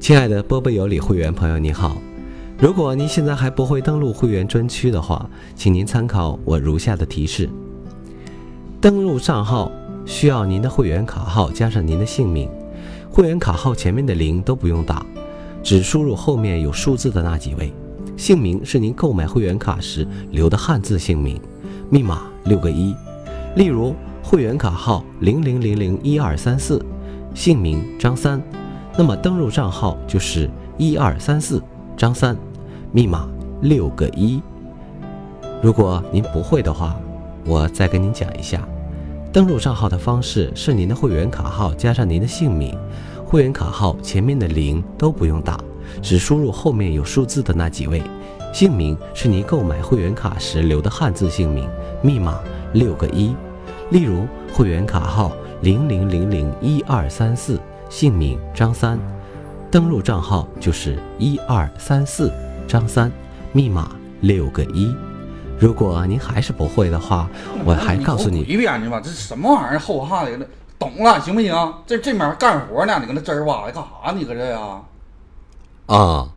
亲爱的波波有理会员朋友，你好。如果您现在还不会登录会员专区的话，请您参考我如下的提示：登录账号需要您的会员卡号加上您的姓名，会员卡号前面的零都不用打，只输入后面有数字的那几位。姓名是您购买会员卡时留的汉字姓名，密码六个一。例如，会员卡号零零零零一二三四，姓名张三，那么登录账号就是一二三四张三，密码六个一。如果您不会的话，我再跟您讲一下，登录账号的方式是您的会员卡号加上您的姓名，会员卡号前面的零都不用打。只输入后面有数字的那几位，姓名是您购买会员卡时留的汉字姓名，密码六个一。例如，会员卡号零零零零一二三四，姓名张三，登录账号就是一二三四张三，密码六个一。如果您还是不会的话，我还告诉你一遍去吧，这什么玩意儿？后哈的，懂了行不行？这这面干活呢，你搁那吱儿哇的干啥？你搁这呀？啊。